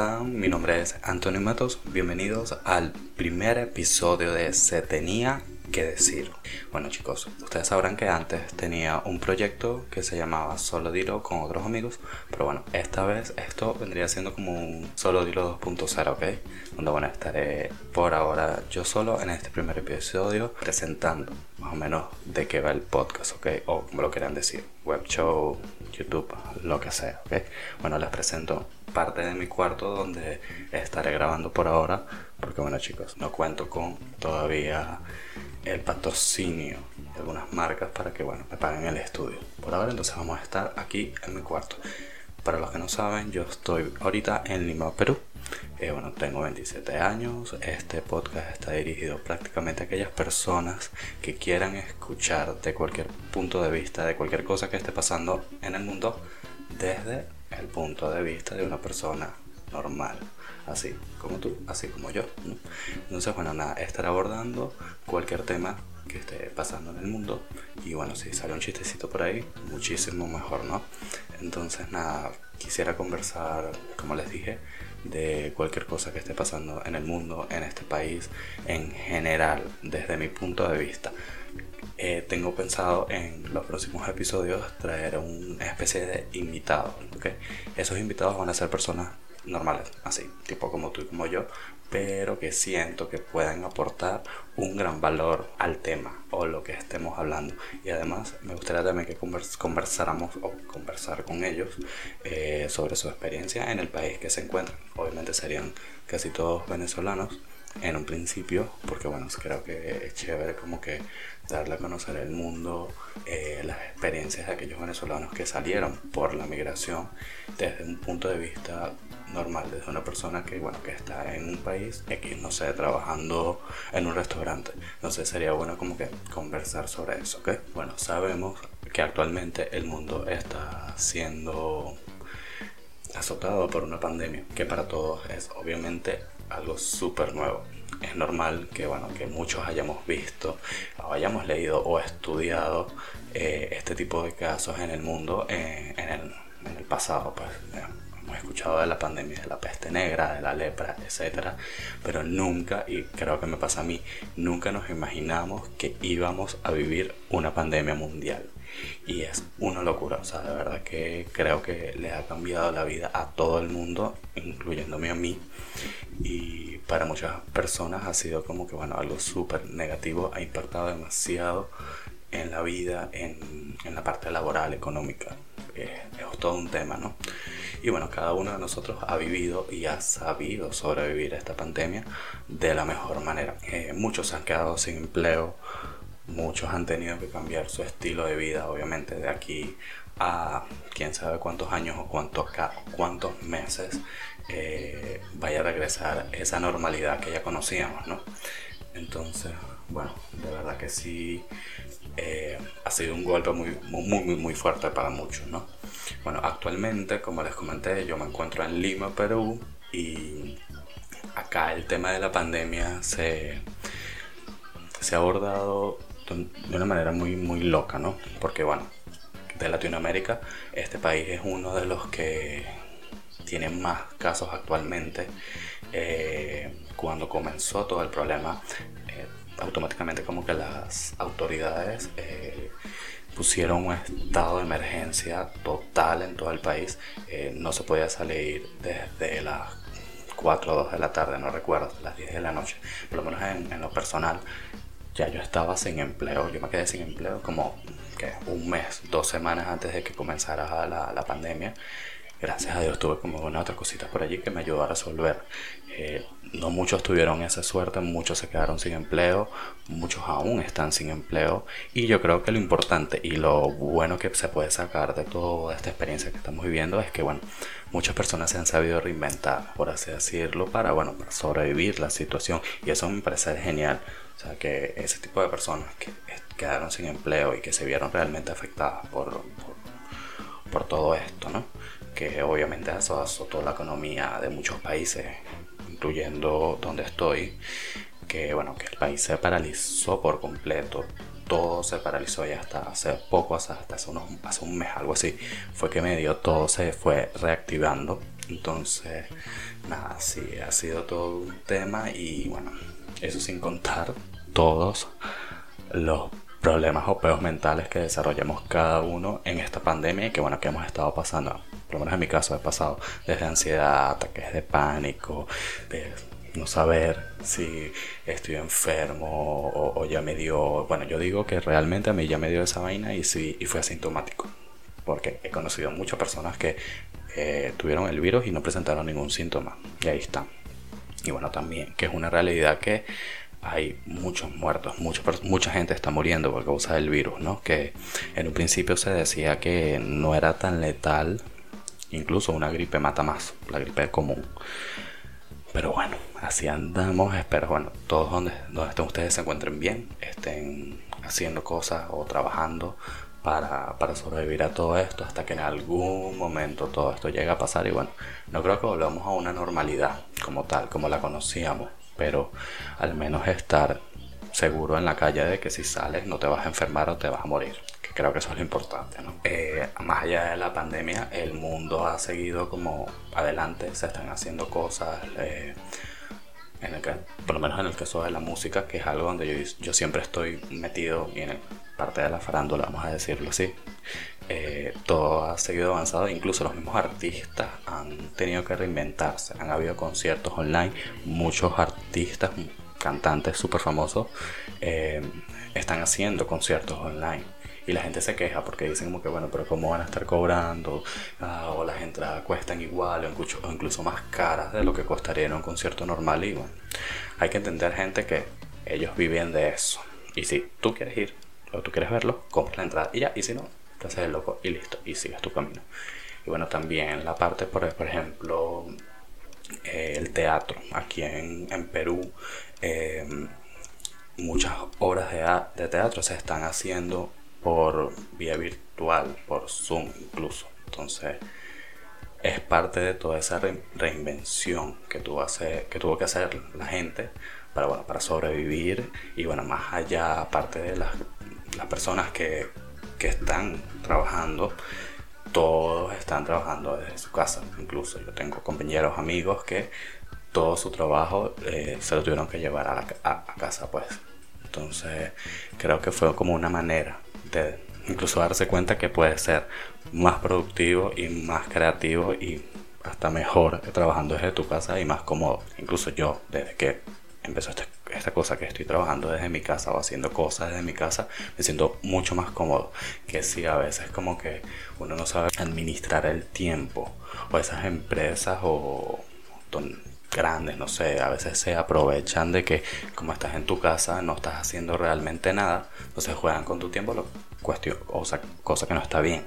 Mi nombre es Antonio Matos. Bienvenidos al primer episodio de Se tenía que decir. Bueno chicos, ustedes sabrán que antes tenía un proyecto que se llamaba Solo Dilo con otros amigos, pero bueno, esta vez esto vendría siendo como un Solo Dilo 2.0, ¿ok? Donde bueno, estaré por ahora yo solo en este primer episodio presentando más o menos de qué va el podcast, ¿ok? O como lo quieran decir, web show, YouTube, lo que sea, ¿ok? Bueno, les presento parte de mi cuarto donde estaré grabando por ahora, porque bueno chicos, no cuento con todavía el patrocinio de algunas marcas para que bueno, me paguen el estudio. Por ahora entonces vamos a estar aquí en mi cuarto. Para los que no saben, yo estoy ahorita en Lima, Perú. Eh, bueno, tengo 27 años. Este podcast está dirigido prácticamente a aquellas personas que quieran escuchar de cualquier punto de vista, de cualquier cosa que esté pasando en el mundo, desde el punto de vista de una persona normal así como tú, así como yo. Entonces, bueno, nada, estar abordando cualquier tema que esté pasando en el mundo y bueno, si sale un chistecito por ahí, muchísimo mejor, ¿no? Entonces, nada, quisiera conversar, como les dije, de cualquier cosa que esté pasando en el mundo, en este país, en general, desde mi punto de vista. Eh, tengo pensado en los próximos episodios traer una especie de invitados. ¿okay? Esos invitados van a ser personas normales, así, tipo como tú y como yo, pero que siento que puedan aportar un gran valor al tema o lo que estemos hablando. Y además me gustaría también que conversáramos o conversar con ellos eh, sobre su experiencia en el país que se encuentran. Obviamente serían casi todos venezolanos en un principio, porque bueno, creo que es chévere como que darle a conocer el mundo, eh, las experiencias de aquellos venezolanos que salieron por la migración desde un punto de vista normal, desde una persona que, bueno, que está en un país X, no sé, trabajando en un restaurante. Entonces sería bueno como que conversar sobre eso, ¿ok? Bueno, sabemos que actualmente el mundo está siendo azotado por una pandemia que para todos es obviamente algo súper nuevo. Es normal que, bueno, que muchos hayamos visto, o hayamos leído o estudiado eh, este tipo de casos en el mundo eh, en, el, pasado. Pues, hemos escuchado de la pandemia de la peste negra, de la lepra, etc. Pero nunca, y creo que me pasa a mí, nunca nos imaginamos que íbamos a vivir una pandemia mundial. Y es una locura, o sea, de verdad que creo que le ha cambiado la vida a todo el mundo, incluyéndome a mí. Y para muchas personas ha sido como que, bueno, algo súper negativo, ha impactado demasiado en la vida, en, en la parte laboral, económica. es todo un tema, ¿no? Y bueno, cada uno de nosotros ha vivido y ha sabido sobrevivir a esta pandemia de la mejor manera. Eh, muchos se han quedado sin empleo, muchos han tenido que cambiar su estilo de vida, obviamente, de aquí a quién sabe cuántos años o cuántos, cuántos meses eh, vaya a regresar esa normalidad que ya conocíamos, ¿no? Entonces, bueno, de verdad que sí eh, ha sido un golpe muy, muy, muy, muy fuerte para muchos, ¿no? Bueno, actualmente, como les comenté, yo me encuentro en Lima, Perú, y acá el tema de la pandemia se, se ha abordado de una manera muy, muy loca, ¿no? Porque, bueno, de Latinoamérica, este país es uno de los que tiene más casos actualmente. Eh, cuando comenzó todo el problema, eh, automáticamente como que las autoridades eh, pusieron un estado de emergencia total en todo el país. No se podía salir desde las 4 o 2 de la tarde, no recuerdo, las 10 de la noche. Por lo menos en, lo personal, ya yo estaba sin empleo. Yo me quedé sin empleo como que un mes, dos semanas antes de que comenzara la, la pandemia gracias a Dios tuve como una otra cosita por allí que me ayudó a resolver. Eh, no muchos tuvieron esa suerte, muchos se quedaron sin empleo, muchos aún están sin empleo y yo creo que lo importante y lo bueno que se puede sacar de toda esta experiencia que estamos viviendo es que bueno, muchas personas se han sabido reinventar, por así decirlo, para bueno, para sobrevivir la situación y eso me parece genial. O sea, que ese tipo de personas que quedaron sin empleo y que se vieron realmente afectadas por, por, por todo esto, ¿no? que obviamente eso azotó la economía de muchos países, incluyendo donde estoy, que bueno, que el país se paralizó por completo, todo se paralizó y hasta hace poco, hasta hace, unos, hace un mes, algo así, fue que medio todo se fue reactivando Entonces, nada, sí, ha sido todo un tema y bueno, eso sin contar todos los problemas o peos mentales que desarrollamos cada uno en esta pandemia y que bueno, que hemos estado pasando. Por lo menos en mi caso he pasado desde ansiedad, ataques de pánico, de no saber si estoy enfermo o, ya me dio, bueno, yo digo que realmente a mí ya me dio esa vaina y sí, y fue asintomático. Porque he conocido muchas personas que eh, tuvieron el virus y no presentaron ningún síntoma. Y ahí está. Y bueno, también, que es una realidad que hay muchos muertos, mucha gente está muriendo por causa del virus, ¿no? Que en un principio se decía que no era tan letal, incluso una gripe mata más, la gripe común. Pero bueno, así andamos, espero, bueno, todos donde, donde ustedes se encuentren bien, estén haciendo cosas o trabajando para, para, sobrevivir a todo esto hasta que en algún momento todo esto llegue a pasar y bueno, no creo que volvamos a una normalidad como tal, como la conocíamos, pero al menos estar seguro en la calle de que si sales no te vas a enfermar o te vas a morir. Que creo que eso es lo importante, ¿no? Eh, más allá de la pandemia, el mundo ha seguido como adelante, se están haciendo cosas. Eh, en el que, por lo menos en el caso de la música, que es algo donde yo, yo siempre estoy metido y en parte de la farándula, vamos a decirlo así. Eh, todo ha seguido avanzado, incluso los mismos artistas han tenido que reinventarse. Han habido conciertos online, muchos artistas, cantantes súper famosos eh, están haciendo conciertos online. Y la gente se queja porque dicen como que bueno, pero ¿cómo van a estar cobrando? Ah, o las entradas cuestan igual o incluso, más caras de lo que costaría en un concierto normal. Y bueno, hay que entender gente que ellos viven de eso. Y si tú quieres ir o tú quieres verlo, compra la entrada y ya. Y si no, te haces el loco y listo. Y sigues tu camino. Y bueno, también la parte, por, ejemplo, eh, el teatro. Aquí en, Perú, eh, muchas obras de, de teatro se están haciendo por vía virtual, por Zoom incluso. Entonces, es parte de toda esa reinvención que tuvo, que hacer la gente para, para sobrevivir y bueno, más allá, aparte de las, las personas que, que, están trabajando, todos están trabajando desde su casa, incluso yo tengo compañeros, amigos que todo su trabajo eh, se lo tuvieron que llevar a, a casa, pues. Entonces, creo que fue como una manera incluso darse cuenta que puede ser más productivo y más creativo y hasta mejor trabajando desde tu casa y más cómodo. Incluso yo, desde que empezó esta, esta, cosa que estoy trabajando desde mi casa o haciendo cosas desde mi casa, me siento mucho más cómodo. Que si a veces como que uno no sabe administrar el tiempo o esas empresas o grandes, no sé, a veces se aprovechan de que como estás en tu casa no estás haciendo realmente nada, entonces juegan con tu tiempo, lo cuestión, o sea, cosa que no está bien.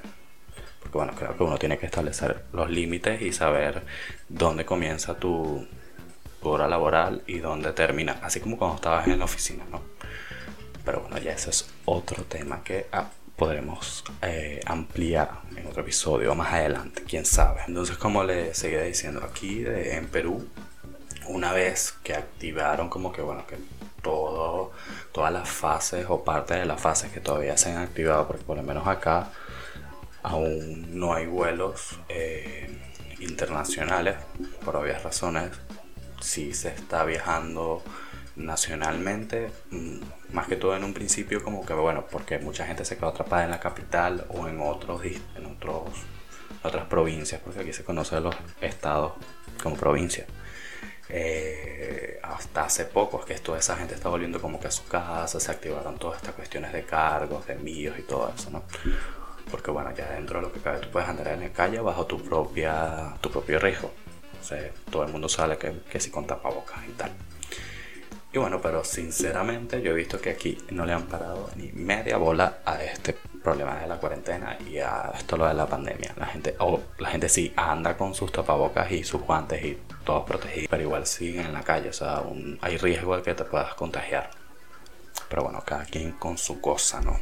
Porque bueno, creo que uno tiene que establecer los límites y saber dónde comienza tu, hora laboral y dónde termina, así como cuando estabas en la oficina, ¿no? Pero bueno, ya ese es otro tema que ah, podremos eh, ampliar en otro episodio más adelante, quién sabe. Entonces, como le seguía diciendo aquí en Perú, una vez que activaron como que bueno que todo todas las fases o parte de las fases que todavía se han activado porque por lo menos acá aún no hay vuelos eh, internacionales por obvias razones si se está viajando nacionalmente mm, más que todo en un principio como que bueno porque mucha gente se quedó atrapada en la capital o en otros en otros otras provincias porque aquí se conoce los estados como provincias eh, hasta hace poco es que toda esa gente está volviendo como que a su casa, se activaron todas estas cuestiones de cargos, de envíos y todo eso, ¿no? Porque bueno, ya dentro de lo que cabe tú puedes andar en la calle bajo tu, propia, tu propio riesgo. Todo el mundo sabe que, que si con tapabocas y tal. Y bueno, pero sinceramente yo he visto que aquí no le han parado ni media bola a este problema de la cuarentena y a esto lo de la pandemia. La gente, o la gente sí anda con sus tapabocas y sus guantes y todos protegidos, pero igual siguen en la calle, o sea, hay riesgo de que te puedas contagiar. Pero bueno, cada quien con su cosa, ¿no?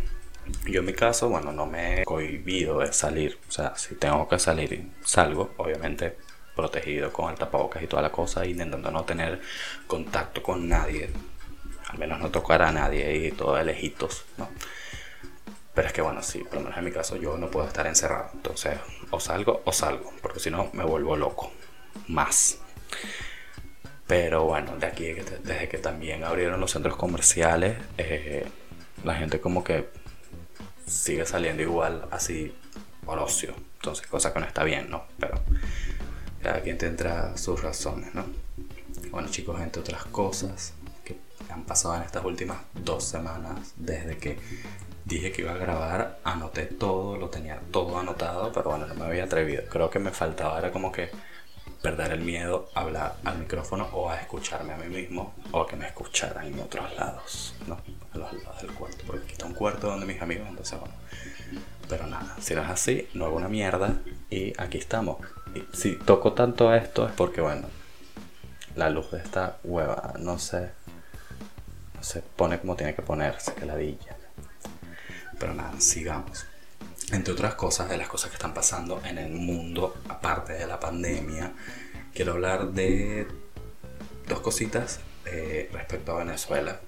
Yo en mi caso, bueno, no me he cohibido de salir, o sea, si tengo que salir, salgo, obviamente protegido con el tapabocas y toda la cosa, intentando no tener contacto con nadie, al menos no tocar a nadie y todo de ¿no? Pero es que bueno, sí, por lo menos en mi caso yo no puedo estar encerrado, entonces o salgo o salgo, porque si no me vuelvo loco. más. Pero bueno, de aquí desde que también abrieron los centros comerciales, eh, la gente como que sigue saliendo igual así por ocio. Entonces, cosa que no está bien, ¿no? Pero cada quien tendrá sus razones, ¿no? Bueno chicos, entre otras cosas que han pasado en estas últimas dos semanas, desde que dije que iba a grabar, anoté todo, lo tenía todo anotado, pero bueno, no me había atrevido. Creo que me faltaba, era como que perder el miedo a hablar al micrófono o a escucharme a mí mismo o a que me escucharan en otros lados, ¿no? A los lados del cuarto, porque aquí está un cuarto donde mis amigos, entonces bueno. Pero nada, si no es así, no hago una mierda y aquí estamos. Si toco tanto esto es porque, bueno, la luz de esta hueva no se, no se pone como tiene que ponerse, que ladilla. Pero nada, sigamos. Entre otras cosas, de las cosas que están pasando en el mundo, aparte de la pandemia, quiero hablar de dos cositas eh, respecto a Venezuela,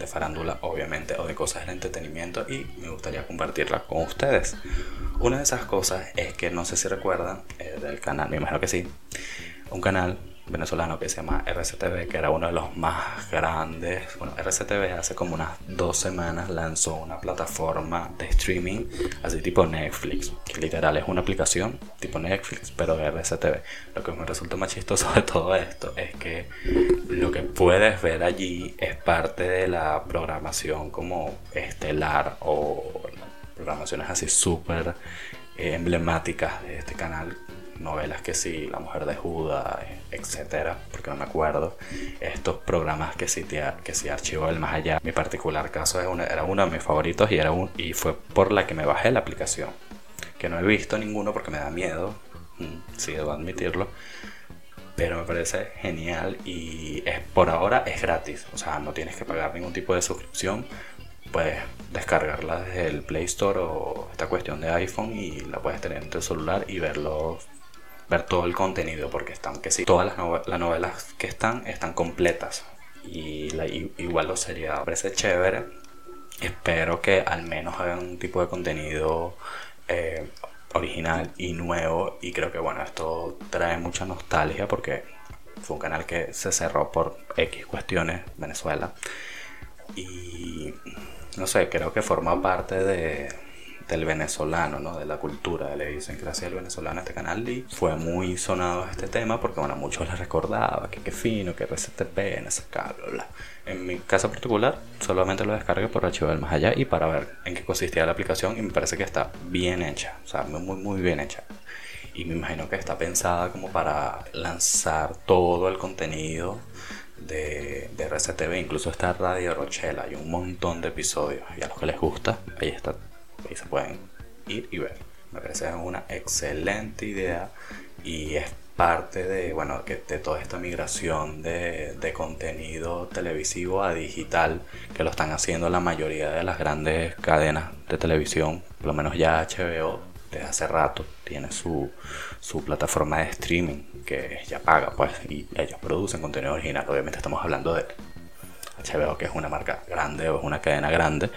de farándula obviamente, o de cosas del entretenimiento, y me gustaría compartirla con ustedes. Una de esas cosas es que no sé si recuerdan eh, del canal, me imagino que sí, un canal venezolano que se llama RCTV, que era uno de los más grandes. Bueno, RCTV hace como unas dos semanas lanzó una plataforma de streaming, así tipo Netflix, que literal es una aplicación tipo Netflix, pero de RCTV. Lo que me resulta más chistoso de todo esto es que lo que puedes ver allí es parte de la programación como estelar o programaciones así súper eh, emblemáticas de este canal novelas que sí, La Mujer de Judas, etcétera, porque no me acuerdo. Estos programas que sí, que sí Archivo del Más Allá. Mi particular caso era uno de mis favoritos y, era un, y fue por la que me bajé la aplicación. Que no he visto ninguno porque me da miedo, mm, sí, debo admitirlo. Pero me parece genial y es, por ahora es gratis. O sea, no tienes que pagar ningún tipo de suscripción puedes descargarla desde el Play Store o esta cuestión de iPhone y la puedes tener en tu celular y verlo ver todo el contenido porque están que sí todas las, las novelas que están están completas. Y igual lo sería parece chévere. Espero que al menos hagan un tipo de contenido eh, original y nuevo. Y creo que bueno esto trae mucha nostalgia porque fue un canal que se cerró por X cuestiones Venezuela. Y no sé creo que forma parte de del venezolano, ¿no? de la cultura, de la idiosincrasia del venezolano este canal y fue muy sonado este tema porque bueno, muchos les recordaba que qué fino, que RCTP, NSK, bla, bla. En mi caso particular, solamente lo descargué por archivo del más allá y para ver en qué consistía la aplicación y me parece que está bien hecha, o sea, muy, muy bien hecha. Y me imagino que está pensada como para lanzar todo el contenido de, de RCTV, incluso está Radio Rochela, hay un montón de episodios y a los que les gusta, ahí está Ahí se pueden ir y ver. Me parece una excelente idea y es parte de, bueno, que de toda esta migración de, de, contenido televisivo a digital que lo están haciendo la mayoría de las grandes cadenas de televisión, por lo menos ya HBO desde hace rato tiene su, su plataforma de streaming que ya paga pues y ellos producen contenido original, obviamente estamos hablando de HBO que es una marca grande o es una cadena grande,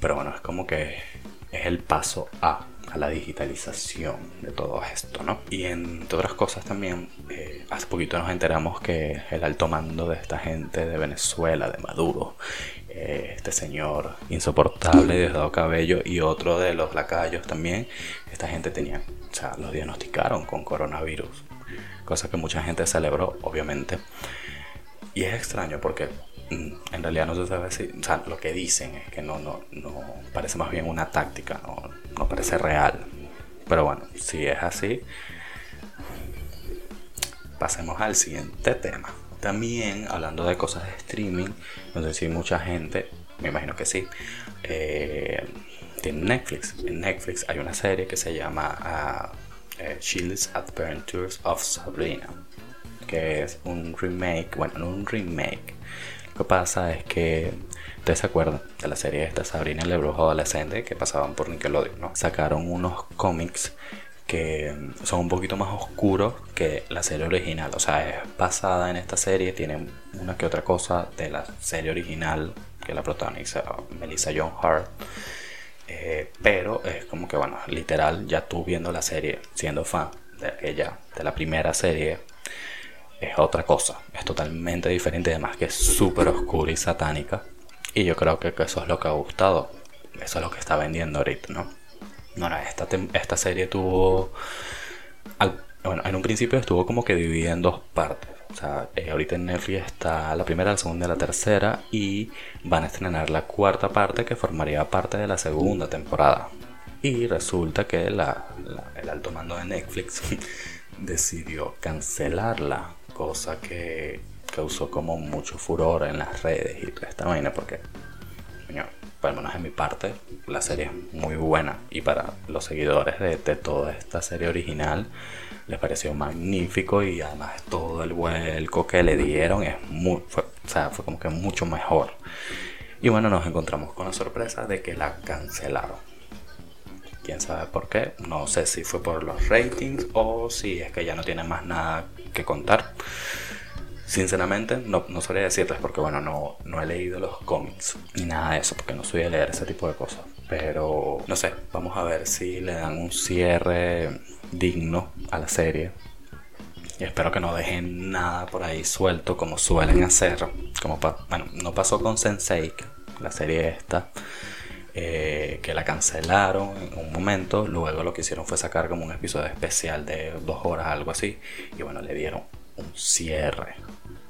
pero bueno, es como que es el paso a, a la digitalización de todo esto, ¿no? Y entre otras cosas también, eh, hace poquito nos enteramos que el alto mando de esta gente de Venezuela, de Maduro, eh, este señor insoportable, Diosdado Cabello y otro de los lacayos también, esta gente tenía, o sea, los diagnosticaron con coronavirus, cosa que mucha gente celebró, obviamente. Y es extraño porque en realidad no se sabe si, o sea, lo que dicen es que no, no, no parece más bien una táctica, no, no parece real. Pero bueno, si es así, pasemos al siguiente tema. También hablando de cosas de streaming, no sé si mucha gente, me imagino que sí, eh, tiene Netflix. En Netflix hay una serie que se llama uh, Adventures of Sabrina, que es un remake, bueno, no un remake, que pasa es que ustedes se acuerdan de la serie esta Sabrina el brujo adolescente que pasaban por Nickelodeon, ¿no? Sacaron unos cómics que son un poquito más oscuros que la serie original. O sea, es basada en esta serie, tiene una que otra cosa de la serie original que la protagoniza Melissa John Hart. Eh, pero es como que, bueno, literal, ya tú viendo la serie, siendo fan de aquella, de la primera serie es otra cosa, es totalmente diferente, además que es súper oscura y satánica. Y yo creo que, eso es lo que ha gustado, eso es lo que está vendiendo ahorita, ¿no? Esta, esta serie tuvo... bueno, en un principio estuvo como que dividida en dos partes. O sea, eh, ahorita en Netflix está la primera, la segunda y la tercera. Y van a estrenar la cuarta parte que formaría parte de la segunda temporada. Y resulta que el alto mando de Netflix decidió cancelarla cosa que causó como mucho furor en las redes y toda esta vaina porque, coño, por lo menos en mi parte, la serie es muy buena y para los seguidores de, toda esta serie original les pareció magnífico y además todo el vuelco que le dieron es muy, o sea, fue como que mucho mejor. Y bueno, nos encontramos con la sorpresa de que la cancelaron. Quién sabe por qué, no sé si fue por los ratings o si es que ya no tiene más nada que contar. Sinceramente, no, no sabría decirles porque, bueno, no, no he leído los cómics ni nada de eso, porque no soy a leer ese tipo de cosas. Pero, no sé, vamos a ver si le dan un cierre digno a la serie. Y espero que no dejen nada por ahí suelto como suelen hacer. Como bueno, no pasó con Sensei, la serie esta. Eh, que la cancelaron en un momento. Luego lo que hicieron fue sacar como un episodio especial de dos horas, algo así. Y bueno, le dieron un cierre.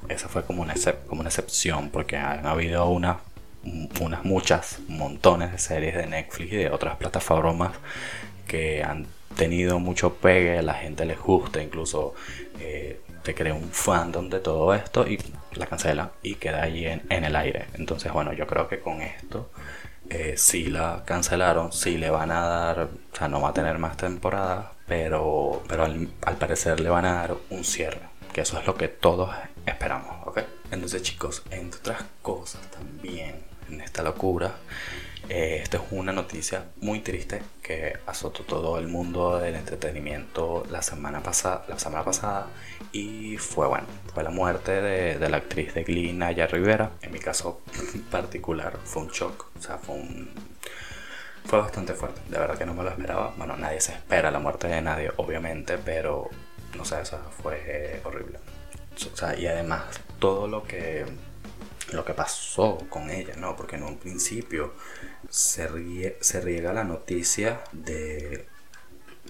Esa fue como una, como una excepción, porque han habido una, unas muchas, montones de series de Netflix y de otras plataformas que han tenido mucho pegue, la gente les gusta, incluso eh, te crea un fandom de todo esto y la cancela y queda allí en, en el aire. Entonces, bueno, yo creo que con esto eh, si la cancelaron, si le van a dar, o sea, no va a tener más temporada, pero, pero al, parecer le van a dar un cierre, que eso es lo que todos esperamos, ¿ok? Entonces chicos, entre otras cosas también en esta locura, eh, esta es una noticia muy triste que azotó todo el mundo del entretenimiento la semana pasada, la semana pasada y fue bueno, fue la muerte de, la actriz de Glee, Naya Rivera. En mi caso particular fue un shock, o sea, fue fue bastante fuerte, de verdad que no me lo esperaba. Bueno, nadie se espera la muerte de nadie, obviamente, pero no sé, eso fue horrible. O sea, y además todo lo que lo que pasó con ella, ¿no? Porque en un principio se, riega la noticia de,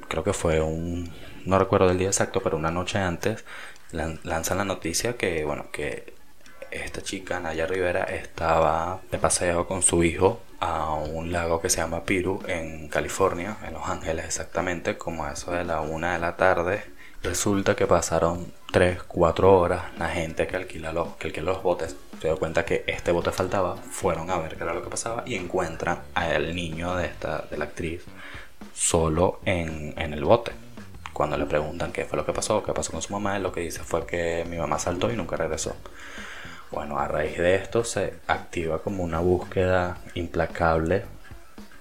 creo que fue un, no recuerdo el día exacto, pero una noche antes lanzan la noticia que, bueno, que esta chica, Naya Rivera, estaba de paseo con su hijo a un lago que se llama Piru en California, en Los Ángeles exactamente, como a eso de la una de la tarde. Resulta que pasaron 3, 4 horas, la gente que alquila los, que alquila los botes se dio cuenta que este bote faltaba, fueron a ver qué era lo que pasaba y encuentran al niño de, esta, de la actriz solo en, en el bote. Cuando le preguntan qué fue lo que pasó, qué pasó con su mamá, lo que dice fue que mi mamá saltó y nunca regresó. Bueno, a raíz de esto se activa como una búsqueda implacable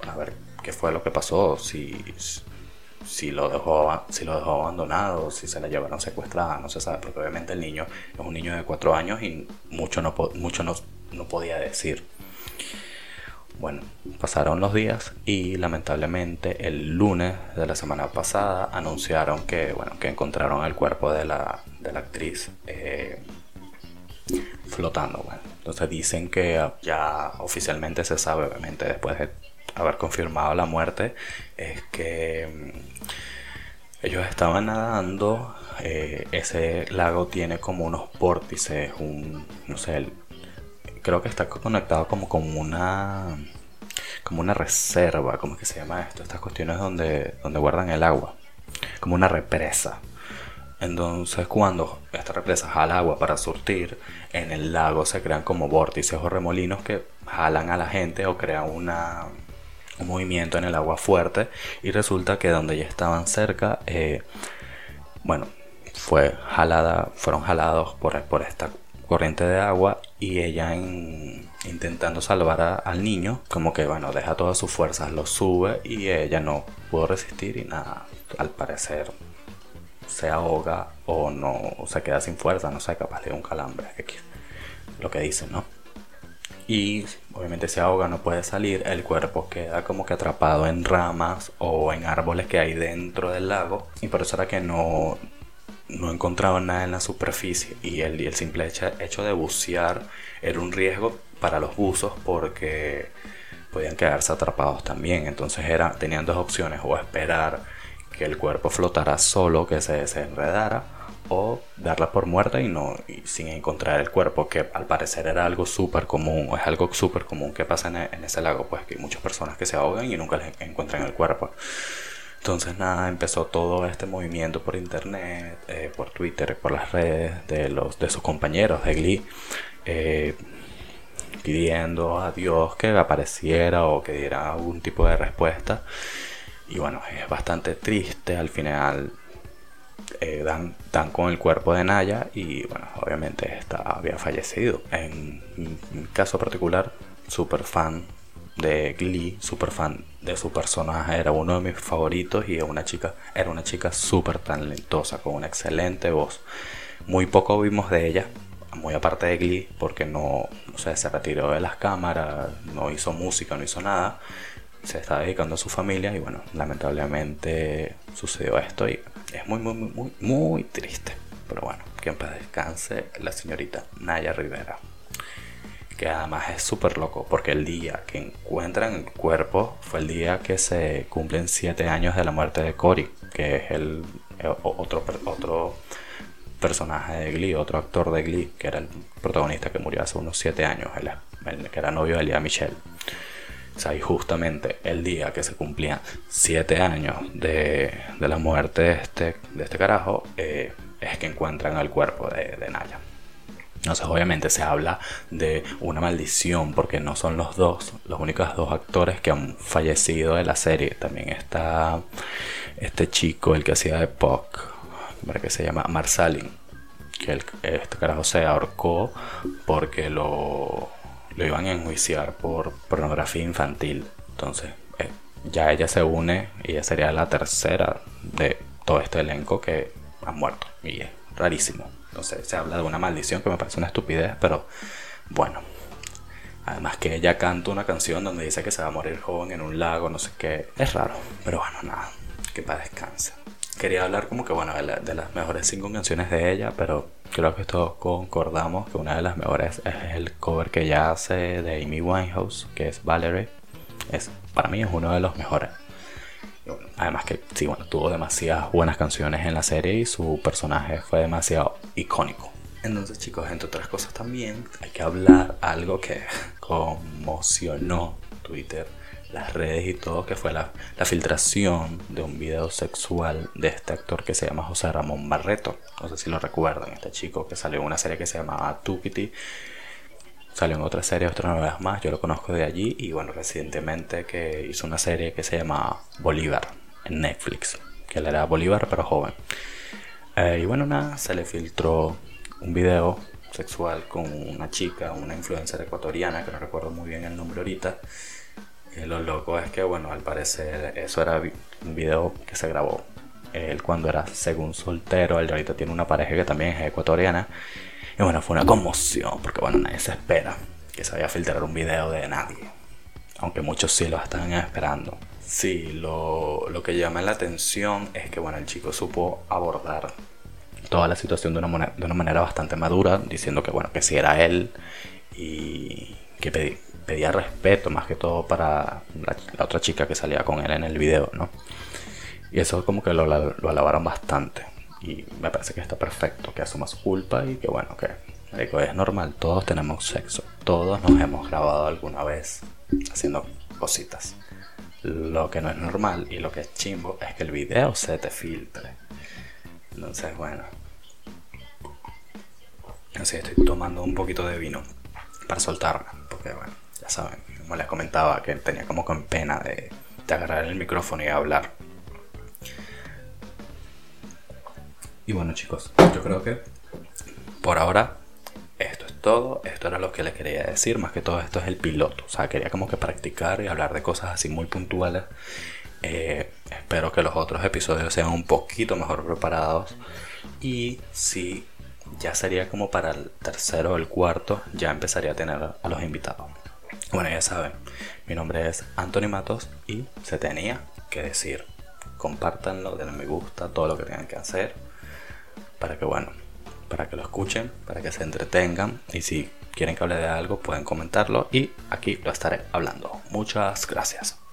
a ver qué fue lo que pasó, si, si lo dejó si lo dejó abandonado si se la llevaron secuestrada no se sabe porque obviamente el niño es un niño de cuatro años y mucho no mucho no, no podía decir bueno pasaron los días y lamentablemente el lunes de la semana pasada anunciaron que bueno que encontraron el cuerpo de la, de la actriz eh, flotando bueno. entonces dicen que ya oficialmente se sabe obviamente después de haber confirmado la muerte es que mm, ellos estaban nadando. Eh, ese lago tiene como unos vórtices, un, no sé, creo que está conectado como con una, como una reserva, ¿cómo que se llama esto? Estas cuestiones donde, donde guardan el agua, como una represa. Entonces cuando esta represa jala agua para surtir, en el lago se crean como vórtices o remolinos que jalan a la gente o crean una, un movimiento en el agua fuerte y resulta que donde ya estaban cerca, eh, bueno, fue jalada, fueron jalados por, por esta corriente de agua y ella intentando salvar al niño, como que bueno, deja todas sus fuerzas, lo sube y ella no pudo resistir y nada, al parecer se ahoga o no se queda sin fuerza, no sé, capaz de un calambre, lo que dicen, ¿no? Y obviamente se ahoga, no puede salir, el cuerpo queda como que atrapado en ramas o en árboles que hay dentro del lago y por eso era que no, no encontraban nada en la superficie y el, simple hecho, de bucear era un riesgo para los buzos porque podían quedarse atrapados también. Entonces era, tenían dos opciones, o esperar que el cuerpo flotara solo, que se desenredara, o darla por muerta y no sin encontrar el cuerpo, que al parecer era algo súper común, o es algo súper común que pasa en, en, ese lago, pues que hay muchas personas que se ahogan y nunca les encuentran el cuerpo. Entonces nada, empezó todo este movimiento por internet, eh, por Twitter, por las redes de, los, de sus compañeros de Glee, eh, pidiendo a Dios que apareciera o que diera algún tipo de respuesta. Y bueno, es bastante triste, al final eh, dan, con el cuerpo de Naya y bueno, obviamente esta había fallecido. En mi caso particular, súper fan de Glee, súper fan de su personaje, era uno de mis favoritos y una chica, era una chica súper talentosa, con una excelente voz. Muy poco vimos de ella, muy aparte de Glee, porque no, o sea, se retiró de las cámaras, no hizo música, no hizo nada, se está dedicando a su familia y bueno, lamentablemente sucedió esto y es muy, muy, muy, muy triste. Pero bueno, que en descanse la señorita Naya Rivera que además es súper loco porque el día que encuentran el cuerpo fue el día que se cumplen 7 años de la muerte de Cory, que es el otro, otro personaje de Glee, otro actor de Glee, que era el protagonista que murió hace unos 7 años, el, que era novio de Michelle. O sea, y justamente el día que se cumplían 7 años de, de, la muerte de este, de este carajo, eh, es que encuentran el cuerpo de, de Naya. Entonces obviamente se habla de una maldición porque no son los dos, los únicos dos actores que han fallecido de la serie. También está este chico, el que hacía de Puck, que se llama Marsalin, que este carajo se ahorcó porque lo, lo iban a enjuiciar por pornografía infantil. Entonces eh, ya ella se une y ella sería la tercera de todo este elenco que han muerto. Y es rarísimo sé, se habla de una maldición que me parece una estupidez, pero bueno. Además que ella canta una canción donde dice que se va a morir joven en un lago, no sé qué. Es raro, pero bueno, nada, que para descanse. Quería hablar como que, bueno, de, las mejores cinco canciones de ella, pero creo que todos concordamos que una de las mejores es el cover que ella hace de Amy Winehouse, que es Valerie. Es, para mí es uno de los mejores. Además que sí, bueno, tuvo demasiadas buenas canciones en la serie y su personaje fue demasiado icónico. Entonces chicos, entre otras cosas también hay que hablar algo que conmocionó Twitter, las redes y todo, que fue la, la, filtración de un video sexual de este actor que se llama José Ramón Barreto. No sé si lo recuerdan, este chico que salió en una serie que se llamaba Tukiti Salió en otra serie, otras novelas más, yo lo conozco de allí y bueno, recientemente que hizo una serie que se llama Bolívar en Netflix, que él era Bolívar pero joven. Eh, y bueno, nada, se le filtró un video sexual con una chica, una influencer ecuatoriana, que no recuerdo muy bien el nombre ahorita. Lo loco es que, bueno, al parecer eso era un video que se grabó él cuando era según soltero, él ahorita tiene una pareja que también es ecuatoriana y bueno, fue una conmoción, porque bueno, nadie se espera que se vaya a filtrar un video de nadie. Aunque muchos sí lo están esperando. Sí, lo, lo que llama la atención es que bueno, el chico supo abordar toda la situación de una, de una manera bastante madura, diciendo que bueno, que si era él y que pedía respeto más que todo para la, otra chica que salía con él en el video, ¿no? Y eso como que lo, lo alabaron bastante. Y me parece que está perfecto, que asuma su culpa y que bueno, que es normal, todos tenemos sexo, todos nos hemos grabado alguna vez haciendo cositas. Lo que no es normal y lo que es chimbo es que el video se te filtre. Entonces, bueno. Así estoy tomando un poquito de vino para soltarme, porque bueno, ya saben, como les comentaba que tenía como con pena de, agarrar el micrófono y hablar. Y bueno chicos, yo creo que por ahora esto es todo. Esto era lo que les quería decir. Más que todo esto es el piloto. O sea, quería como que practicar y hablar de cosas así muy puntuales. Eh, espero que los otros episodios sean un poquito mejor preparados. Y si ya sería como para el tercero o el cuarto, ya empezaría a tener a los invitados. Bueno, ya saben, mi nombre es Anthony Matos y se tenía que decir. Compártanlo, denle me gusta, todo lo que tengan que hacer para que bueno, para que lo escuchen, para que se entretengan y si quieren que hable de algo pueden comentarlo y aquí lo estaré hablando. Muchas gracias.